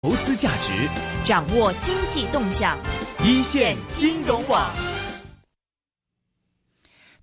投资价值，掌握经济动向，一线金融网。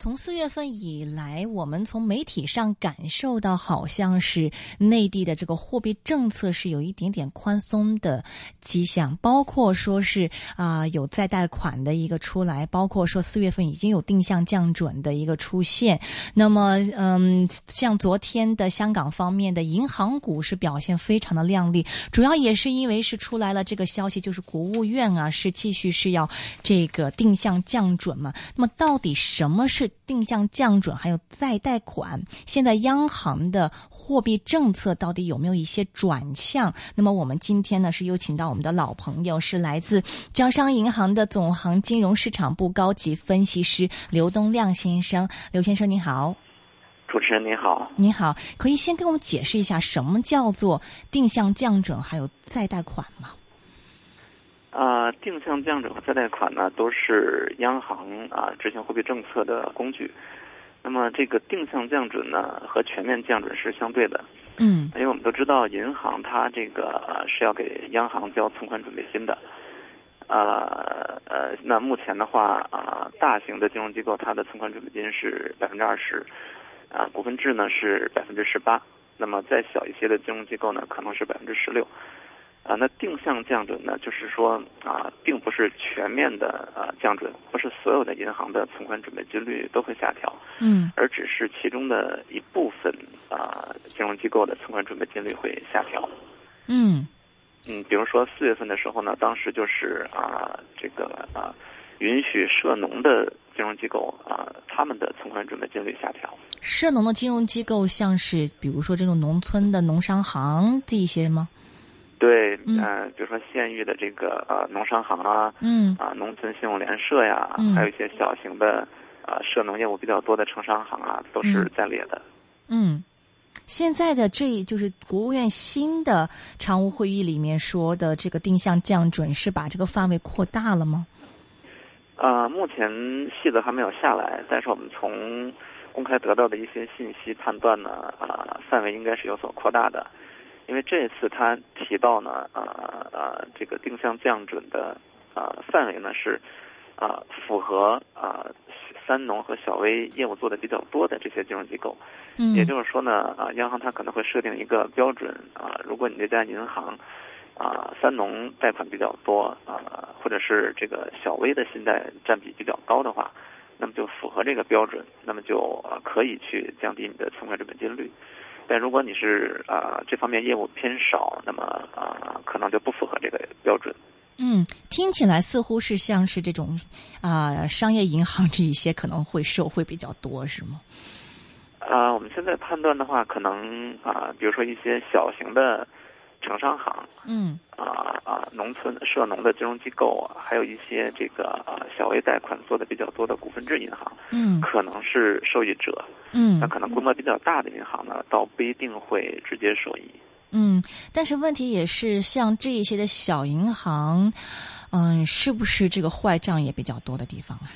从四月份以来，我们从媒体上感受到，好像是内地的这个货币政策是有一点点宽松的迹象，包括说是啊有再贷款的一个出来，包括说四月份已经有定向降准的一个出现。那么，嗯，像昨天的香港方面的银行股是表现非常的亮丽，主要也是因为是出来了这个消息，就是国务院啊是继续是要这个定向降准嘛。那么，到底什么是？定向降准，还有再贷款，现在央行的货币政策到底有没有一些转向？那么我们今天呢是有请到我们的老朋友，是来自招商银行的总行金融市场部高级分析师刘东亮先生。刘先生您好，主持人您好，您好，可以先跟我们解释一下什么叫做定向降准，还有再贷款吗？啊，定向降准和再贷款呢，都是央行啊执行货币政策的工具。那么，这个定向降准呢，和全面降准是相对的。嗯，因为我们都知道，银行它这个是要给央行交存款准备金的。呃呃，那目前的话啊，大型的金融机构它的存款准备金是百分之二十，啊，股份制呢是百分之十八。那么再小一些的金融机构呢，可能是百分之十六。啊，那定向降准呢，就是说啊，并不是全面的啊降准，不是所有的银行的存款准备金率都会下调，嗯，而只是其中的一部分啊金融机构的存款准备金率会下调，嗯，嗯，比如说四月份的时候呢，当时就是啊这个啊允许涉农的金融机构啊他们的存款准备金率下调，涉农的金融机构像是比如说这种农村的农商行这一些吗？对，嗯，比如说县域的这个呃农商行啊，嗯，啊农村信用联社呀，还有一些小型的啊涉农业务比较多的城商行啊，都是在列的。嗯，现在的这就是国务院新的常务会议里面说的这个定向降准，是把这个范围扩大了吗？啊，目前细则还没有下来，但是我们从公开得到的一些信息判断呢，啊，范围应该是有所扩大的。因为这次他提到呢，呃呃，这个定向降准的呃范围呢是，啊符合啊三农和小微业务做的比较多的这些金融机构，嗯，也就是说呢，啊央行它可能会设定一个标准啊，如果你这家银行啊三农贷款比较多啊，或者是这个小微的信贷占比比较高的话，那么就符合这个标准，那么就可以去降低你的存款准备金率。但如果你是啊这方面业务偏少，那么啊可能就不符合这个标准。嗯，听起来似乎是像是这种啊商业银行这一些可能会受惠比较多，是吗？啊，我们现在判断的话，可能啊，比如说一些小型的。城商行，嗯，啊啊，农村涉农的金融机构啊，还有一些这个啊小微贷款做的比较多的股份制银行，嗯，可能是受益者，嗯，那可能规模比较大的银行呢，倒不一定会直接受益，嗯，但是问题也是像这一些的小银行，嗯，是不是这个坏账也比较多的地方啊？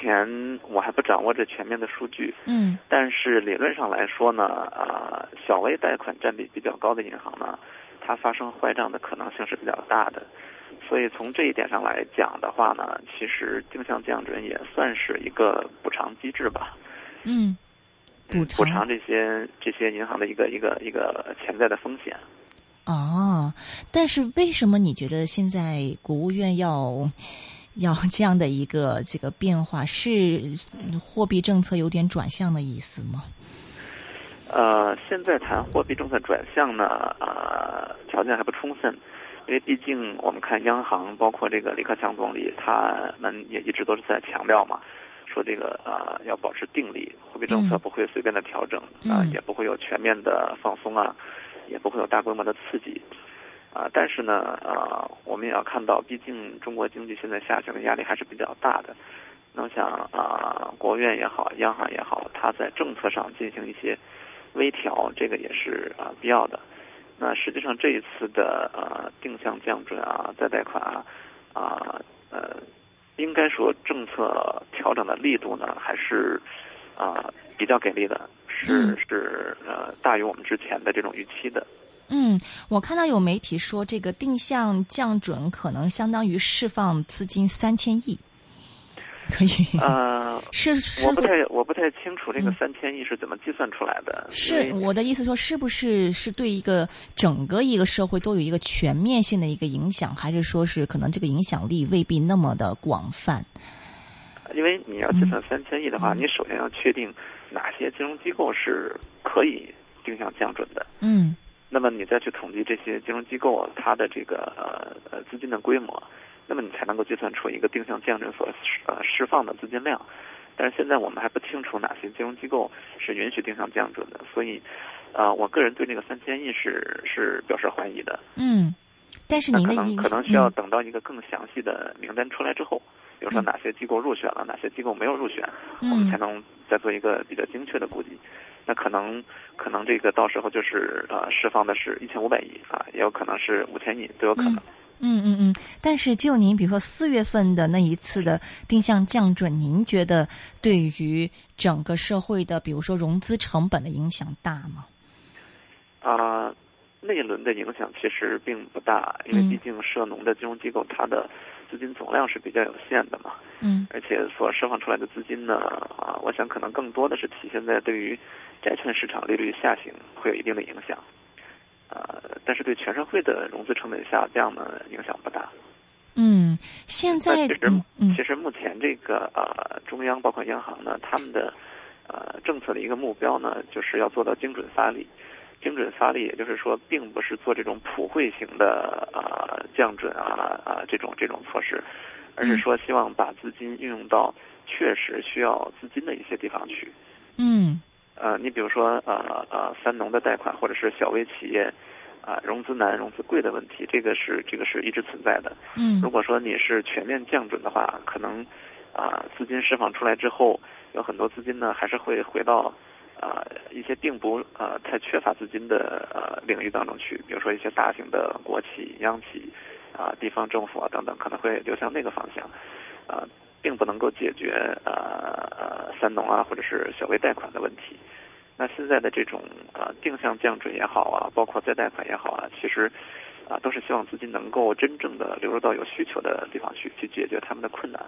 前我还不掌握这全面的数据，嗯，但是理论上来说呢，呃，小微贷款占比比较高的银行呢，它发生坏账的可能性是比较大的，所以从这一点上来讲的话呢，其实定向降准也算是一个补偿机制吧，嗯，补偿补偿这些这些银行的一个一个一个潜在的风险。哦，但是为什么你觉得现在国务院要？要这样的一个这个变化，是货币政策有点转向的意思吗？呃，现在谈货币政策转向呢，呃，条件还不充分，因为毕竟我们看央行，包括这个李克强总理，他们也一直都是在强调嘛，说这个呃要保持定力，货币政策不会随便的调整啊，也不会有全面的放松啊，也不会有大规模的刺激。啊，但是呢，啊，我们也要看到，毕竟中国经济现在下行的压力还是比较大的。那我想啊，国务院也好，央行也好，它在政策上进行一些微调，这个也是啊必要的。那实际上这一次的呃定向降准啊，再贷款啊，啊呃，应该说政策调整的力度呢，还是啊比较给力的，是是呃大于我们之前的这种预期的。嗯，我看到有媒体说，这个定向降准可能相当于释放资金三千亿，可以？呃，是是我不太我不太清楚这个嗯三千亿是怎么计算出来的。是我的意思说，是不是是对一个整个一个社会都有一个全面性的一个影响，还是说是可能这个影响力未必那么的广泛？因为你要计算三千亿的话，嗯你首先要确定哪些金融机构是可以定向降准的。嗯那么你再去统计这些金融机构它的这个呃呃资金的规模，那么你才能够计算出一个定向降准所呃释放的资金量。但是现在我们还不清楚哪些金融机构是允许定向降准的，所以，呃，我个人对这个三千亿是是表示怀疑的。嗯，但是那可能您的意可能需要嗯等到一个更详细的名单出来之后，比如说嗯哪些机构入选了，哪些机构没有入选，我们才嗯能再做一个比较精确的估计。那可能可能这个到时候就是呃释放的是一千五百亿啊，也有可能是五千亿，都有可能。嗯嗯嗯，但是就您比如说四月份的那一次的定向降准，您觉得对于整个社会的比如说融资成本的影响大吗？啊、那一轮的影响其实并不大，因为嗯毕竟涉农的金融机构它的资金总量是比较有限的嘛，嗯而且所释放出来的资金呢，啊，我想可能更多的是体现在对于债券市场利率下行会有一定的影响，呃，但是对全社会的融资成本下降呢，影响不大。嗯，现在其实其实目前这个呃中央包括央行呢，他们的呃政策的一个目标呢，就是要做到精准发力。精准发力，也就是说，并不是做这种普惠型的呃降准啊啊这种这种措施，而是说希望把资金运用到确实需要资金的一些地方去。嗯呃，你比如说呃呃三农的贷款或者是小微企业啊、融资难、融资贵的问题，这个是这个是一直存在的。嗯如果说你是全面降准的话，可能啊、资金释放出来之后，有很多资金呢还是会回到啊、一些并不呃太缺乏资金的呃领域当中去，比如说一些大型的国企、央企啊、地方政府啊等等，可能会流向那个方向，啊、并不能够解决呃呃三农啊或者是小微贷款的问题。那现在的这种呃定向降准也好啊，包括再贷款也好啊，其实啊都是希望资金能够真正的流入到有需求的地方去，去解决他们的困难。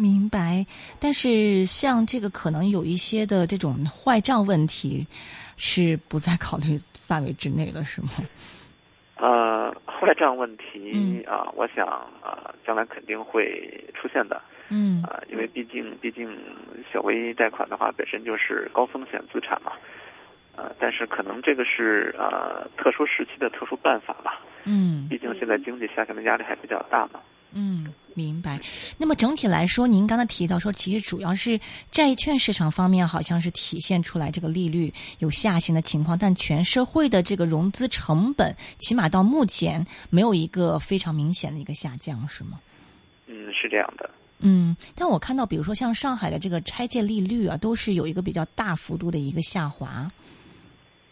明白，但是像这个可能有一些的这种坏账问题，是不在考虑范围之内了，是吗？呃，坏账问题嗯。啊、我想啊、将来肯定会出现的。嗯。啊、因为毕竟毕竟小微贷款的话本身就是高风险资产嘛，呃，但是可能这个是呃特殊时期的特殊办法吧，嗯。毕竟现在经济下行的压力还比较大嘛。嗯，明白。那么整体来说，您刚才提到说，其实主要是债券市场方面好像是体现出来这个利率有下行的情况，但全社会的这个融资成本，起码到目前没有一个非常明显的一个下降，是吗？嗯，是这样的。嗯，但我看到，比如说像上海的这个拆借利率啊，都是有一个比较大幅度的一个下滑。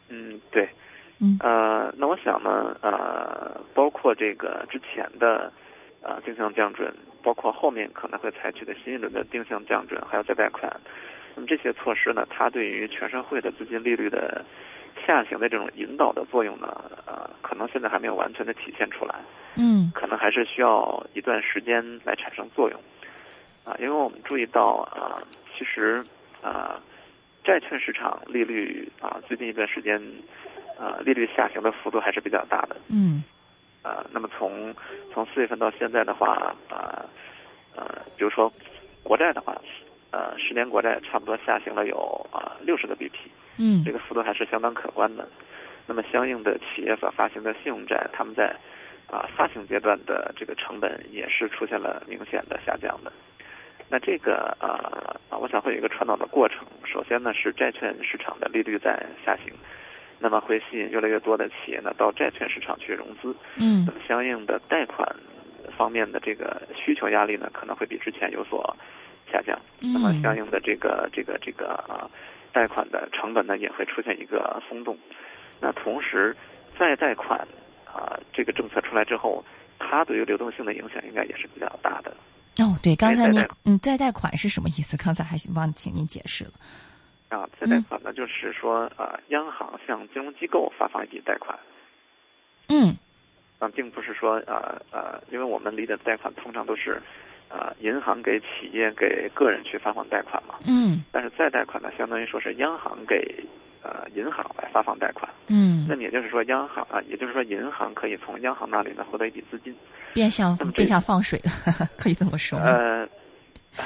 嗯，对。嗯呃，那我想呢，呃，包括这个之前的呃定向降准，包括后面可能会采取的新一轮的定向降准，还有再贷款，那么这些措施呢，它对于全社会的资金利率的下行的这种引导的作用呢，呃，可能现在还没有完全的体现出来，嗯可能还是需要一段时间来产生作用。啊，因为我们注意到啊，其实啊，债券市场利率啊，最近一段时间啊，利率下行的幅度还是比较大的。嗯啊，那么从从四月份到现在的话，啊呃，比如说国债的话，呃，十年国债差不多下行了有啊六十个 BP，嗯这个幅度还是相当可观的。那么相应的企业所发行的信用债，他们在啊发行阶段的这个成本也是出现了明显的下降的。那这个呃啊，我想会有一个传导的过程。首先呢，是债券市场的利率在下行，那么会吸引越来越多的企业呢到债券市场去融资。嗯那么相应的贷款方面的这个需求压力呢，可能会比之前有所下降。那么相嗯应的这个这个这个啊，贷款的成本呢也会出现一个松动。那同时，再贷款啊这个政策出来之后，它对于流动性的影响应该也是比较大的。哦，对，刚才您嗯再贷款是什么意思？刚才还忘请您解释了。啊，再贷款呢，就是说，呃，央行向金融机构发放一笔贷款，嗯。啊并不是说呃呃，因为我们理解贷款通常都是，呃，银行给企业给个人去发放贷款嘛。嗯但是再贷款呢，相当于说是央行给呃银行来发放贷款。嗯那，么也就是说，央行啊，也就是说银行可以从央行那里呢获得一笔资金。变相那么变相放水了，可以这么说？呃，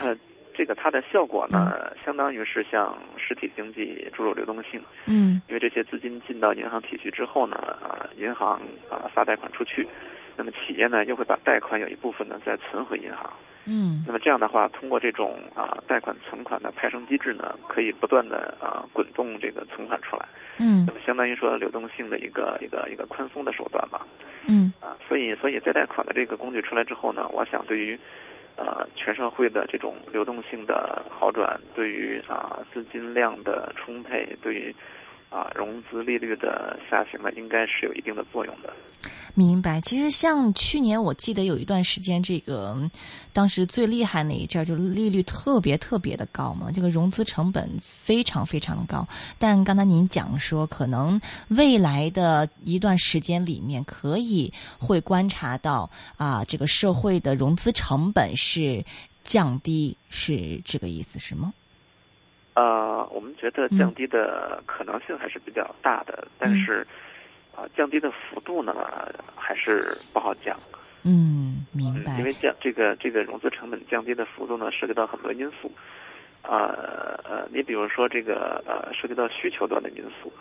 呃，这个它的效果呢，相当于是向实体经济注入流动性。嗯因为这些资金进到银行体系之后呢，啊，银行啊发贷款出去，那么企业呢又会把贷款有一部分呢再存回银行。嗯那么这样的话，通过这种啊贷款存款的派生机制呢，可以不断的啊滚动这个存款出来，嗯那么相当于说流动性的一个一个一个宽松的手段吧。嗯啊，所以所以再贷款的这个工具出来之后呢，我想对于呃全社会的这种流动性的好转，对于啊资金量的充沛，对于啊融资利率的下行呢，应该是有一定的作用的。明白。其实像去年，我记得有一段时间，这个嗯当时最厉害那一阵儿，就利率特别特别的高嘛，这个融资成本非常非常的高。但刚才您讲说，可能未来的一段时间里面，可以会观察到啊，这个社会的融资成本是降低，是这个意思是吗？呃，我们觉得降低的可能性还是比较大的，但是啊、降低的幅度呢还是不好讲。嗯，明嗯，白因。为降这个这个融资成本降低的幅度呢，涉及到很多因素。啊呃，你比如说这个呃，涉及到需求端的因素。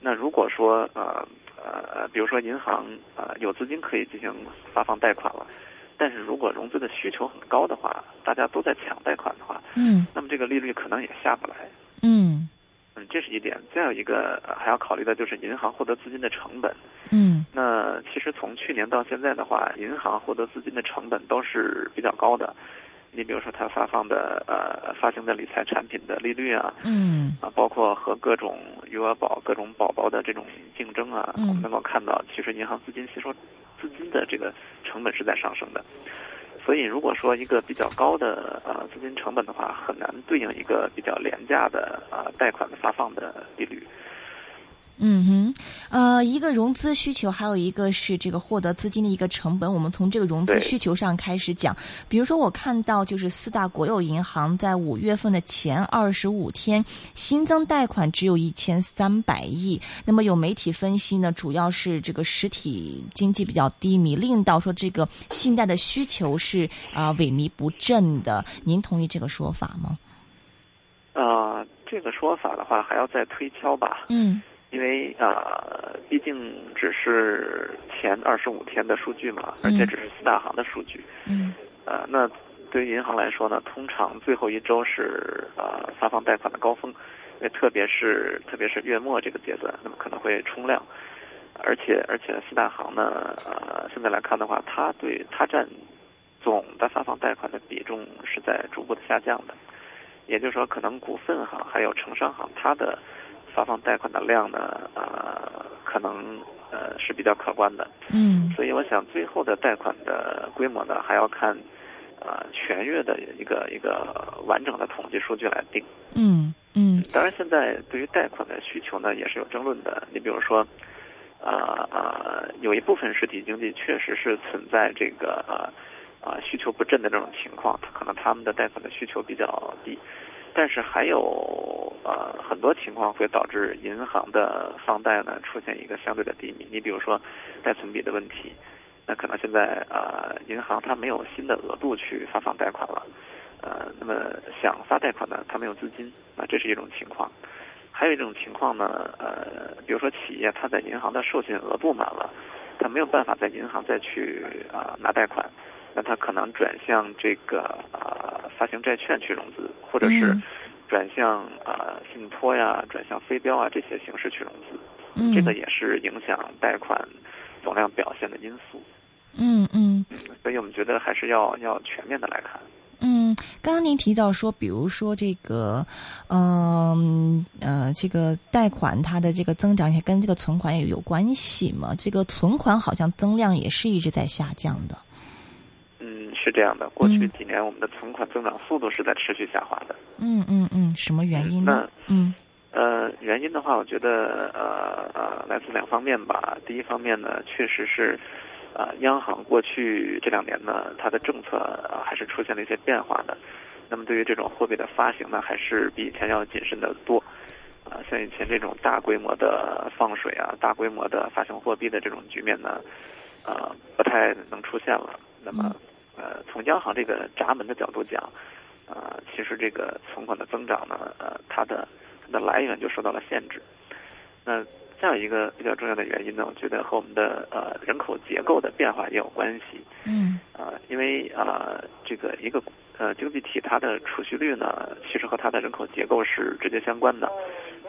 那如果说呃呃，比如说银行呃有资金可以进行发放贷款了，但是如果融资的需求很高的话，大家都在抢贷款的话，嗯那么这个利率可能也下不来。嗯嗯，这是一点。再有一个、呃还要考虑的就是银行获得资金的成本。嗯那其实从去年到现在的话，银行获得资金的成本都是比较高的。你比如说，它发放的呃发行的理财产品的利率啊，嗯啊，包括和各种余额宝、各种宝宝的这种竞争啊，嗯我们能够看到，其实银行资金吸收资金的这个成本是在上升的。所以，如果说一个比较高的呃资金成本的话，很难对应一个比较廉价的呃贷款的发放的利率。嗯哼，呃，一个融资需求，还有一个是这个获得资金的一个成本。我们从这个融资需求上开始讲，比如说我看到就是四大国有银行在五月份的前二十五天新增贷款只有一千三百亿。那么有媒体分析呢，主要是这个实体经济比较低迷，令到说这个信贷的需求是啊、萎靡不振的。您同意这个说法吗？呃，这个说法的话，还要再推敲吧。嗯因为呃，毕竟只是前二十五天的数据嘛，而且只是四大行的数据。嗯。呃，那对于银行来说呢，通常最后一周是呃发放贷款的高峰，因为特别是特别是月末这个阶段，那么可能会冲量，而且而且四大行呢，呃，现在来看的话，它对它占总的发放贷款的比重是在逐步的下降的，也就是说，可能股份行还有城商行它的发放贷款的量呢，呃，可能呃是比较可观的。嗯所以我想最后的贷款的规模呢，还要看呃全月的一个一个完整的统计数据来定。嗯嗯当然，现在对于贷款的需求呢，也是有争论的。你比如说，呃呃，有一部分实体经济确实是存在这个呃呃需求不振的这种情况，可能他们的贷款的需求比较低。但是还有呃很多情况会导致银行的放贷呢出现一个相对的低迷。你比如说贷存比的问题，那可能现在呃银行它没有新的额度去发放贷款了，呃，那么想发贷款呢，它没有资金，啊，这是一种情况。还有一种情况呢，呃，比如说企业它在银行的授信额度满了，它没有办法在银行再去啊、拿贷款，那它可能转向这个啊、发行债券去融资，或者是嗯转向啊、信托呀、转向非标啊这些形式去融资，嗯，这个也是影响贷款总量表现的因素。嗯嗯。所以我们觉得还是要要全面的来看。嗯，刚刚您提到说，比如说这个，嗯呃，这个贷款它的这个增长也跟这个存款也有关系嘛？这个存款好像增量也是一直在下降的。嗯，是这样的。过去嗯几年，我们的存款增长速度是在持续下滑的。嗯嗯嗯，什么原因呢？嗯呃，原因的话，我觉得呃呃，来自两方面吧。第一方面呢，确实是，啊，央行过去这两年呢，它的政策啊还是出现了一些变化的。那么对于这种货币的发行呢，还是比以前要谨慎的多。啊，像以前这种大规模的放水啊，大规模的发行货币的这种局面呢，呃，不太能出现了。那么，呃，从央行这个闸门的角度讲，呃，其实这个存款的增长呢，呃，它的它的来源就受到了限制。那再有一个比较重要的原因呢，我觉得和我们的呃人口结构的变化也有关系。嗯。啊，因为啊，这个一个呃经济体它的储蓄率呢，其实和它的人口结构是直接相关的。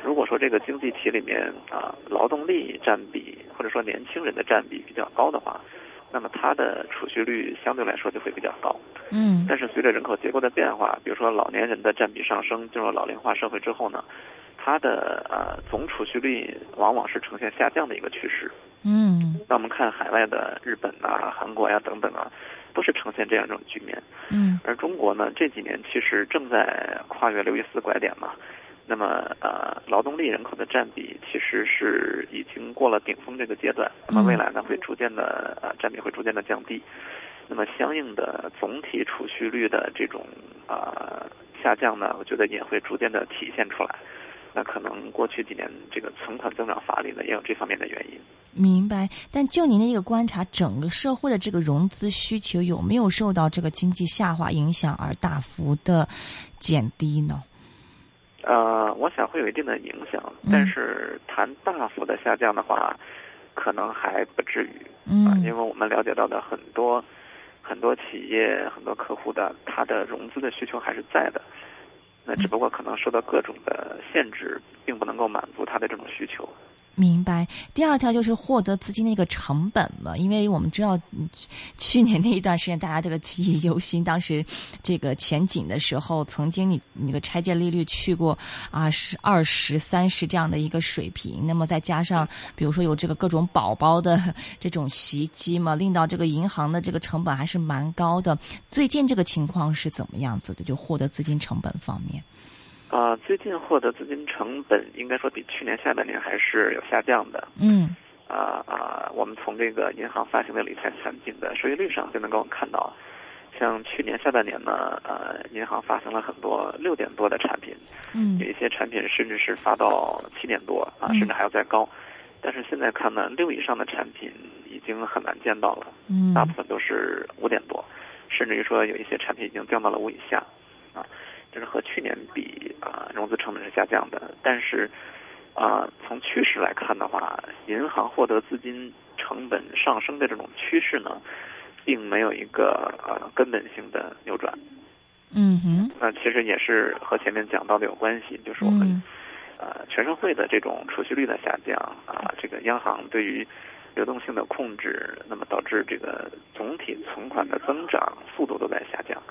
如果说这个经济体里面啊，劳动力占比或者说年轻人的占比比较高的话，那么它的储蓄率相对来说就会比较高。嗯。但是随着人口结构的变化，比如说老年人的占比上升，进入老龄化社会之后呢，它的呃总储蓄率往往是呈现下降的一个趋势。嗯。那我们看海外的日本啊、韩国呀等等啊，都是呈现这样一种局面。嗯。而中国呢，这几年其实正在跨越刘易斯拐点嘛。那么，呃，劳动力人口的占比其实是已经过了顶峰这个阶段。那么未来呢，会逐渐的呃占比会逐渐的降低。那么相应的总体储蓄率的这种啊下降呢，我觉得也会逐渐的体现出来。那可能过去几年这个存款增长乏力呢，也有这方面的原因。明白。但就您的一个观察，整个社会的这个融资需求有没有受到这个经济下滑影响而大幅的减低呢？呃，我想会有一定的影响，但是谈大幅的下降的话，可能还不至于。嗯，因为我们了解到的很多很多企业、很多客户的他的融资的需求还是在的，那只不过可能受到各种的限制，并不能够满足他的这种需求。明白。第二条就是获得资金的一个成本嘛，因为我们知道去年那一段时间大家这个记忆犹新，当时这个前景的时候，曾经你那个拆借利率去过啊是二十三十这样的一个水平，那么再加上比如说有这个各种宝宝的 这种袭击嘛，令到这个银行的这个成本还是蛮高的。最近这个情况是怎么样子的？就获得资金成本方面。啊，最近获得资金成本应该说比去年下半年还是有下降的。嗯。啊啊，我们从这个银行发行的理财产品的收益率上就能够看到，像去年下半年呢，呃，银行发行了很多六点多的产品。嗯。有一些产品甚至是发到七点多啊，甚至还要再高。但是现在看呢，六以上的产品已经很难见到了。嗯。大部分都是五点多，甚至于说有一些产品已经降到了五以下，啊。就是和去年比啊，融资成本是下降的，但是啊，从趋势来看的话，银行获得资金成本上升的这种趋势呢，并没有一个呃根本性的扭转。嗯哼。那其实也是和前面讲到的有关系，就是我们呃全社会的这种储蓄率的下降啊，这个央行对于流动性的控制，那么导致这个总体存款的增长速度都在下降。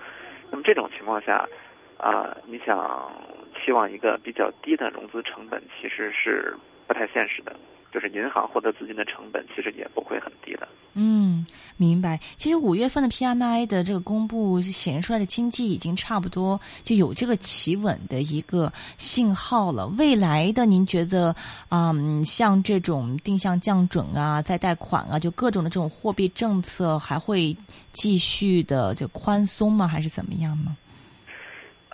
那么这种情况下。啊，你想期望一个比较低的融资成本，其实是不太现实的。就是银行获得资金的成本，其实也不会很低的。嗯，明白。其实五月份的 PMI 的这个公布显示出来的经济已经差不多就有这个企稳的一个信号了。未来的您觉得，嗯，像这种定向降准啊、再贷款啊，就各种的这种货币政策还会继续的就宽松吗？还是怎么样呢？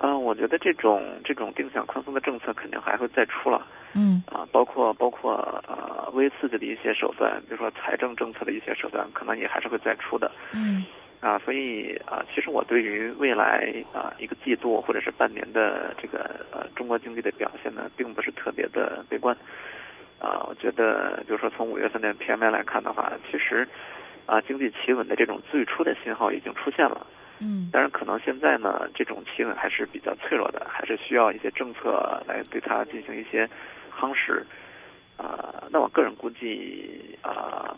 嗯，我觉得这种这种定向宽松的政策肯定还会再出了。嗯。啊，包括包括呃微刺激的一些手段，比如说财政政策的一些手段，可能也还是会再出的。嗯。啊，所以啊，其实我对于未来啊一个季度或者是半年的这个呃中国经济的表现呢，并不是特别的悲观。啊，我觉得就是说从五月份的 PMI 来看的话，其实啊经济企稳的这种最初的信号已经出现了。嗯，但是可能现在呢，这种企稳还是比较脆弱的，还是需要一些政策来对它进行一些夯实。啊，那我个人估计啊，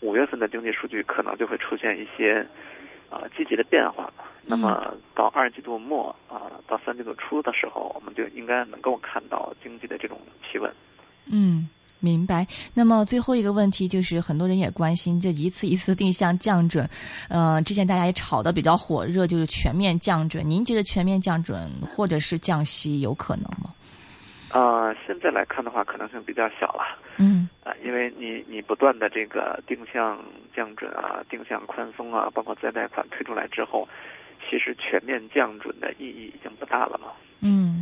五月份的经济数据可能就会出现一些啊积极的变化。那么到二季度末啊，到三季度初的时候，我们就应该能够看到经济的这种企稳。嗯。明白。那么最后一个问题就是，很多人也关心这一次一次定向降准。呃，之前大家也炒得比较火热，就是全面降准。您觉得全面降准或者是降息有可能吗？啊，现在来看的话，可能性比较小了。嗯啊，因为你你不断的这个定向降准啊，定向宽松啊，包括再贷款推出来之后，其实全面降准的意义已经不大了嘛。嗯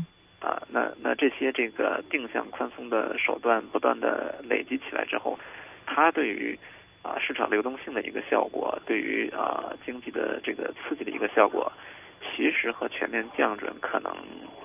这些这个定向宽松的手段不断的累积起来之后，它对于啊市场流动性的一个效果，对于啊经济的这个刺激的一个效果，其实和全面降准可能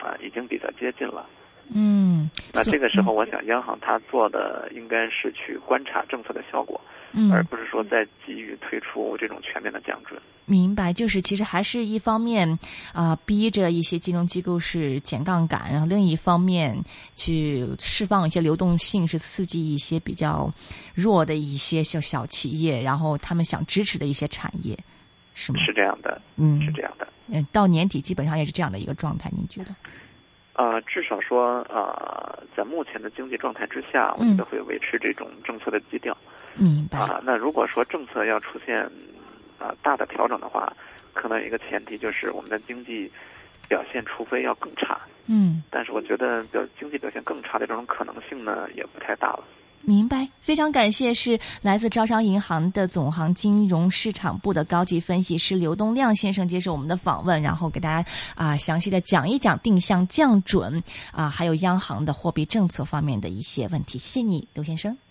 啊已经比较接近了。嗯，那这个时候，我想央行它做的应该是去观察政策的效果，嗯而不是说在急于推出这种全面的降准。明白，就是其实还是一方面啊、逼着一些金融机构是减杠杆，然后另一方面去释放一些流动性，是刺激一些比较弱的一些小小企业，然后他们想支持的一些产业，是吗？是这样的，嗯，是这样的。嗯，到年底基本上也是这样的一个状态，您觉得？呃，至少说，呃，在目前的经济状态之下，我嗯觉得会维持这种政策的基调。明白。啊，那如果说政策要出现啊、大的调整的话，可能有一个前提就是我们的经济表现，除非要更差。嗯，但是我觉得表经济表现更差的这种可能性呢，也不太大了。明白，非常感谢，是来自招商银行的总行金融市场部的高级分析师刘东亮先生接受我们的访问，然后给大家啊、详细的讲一讲定向降准啊、还有央行的货币政策方面的一些问题。谢谢你，刘先生。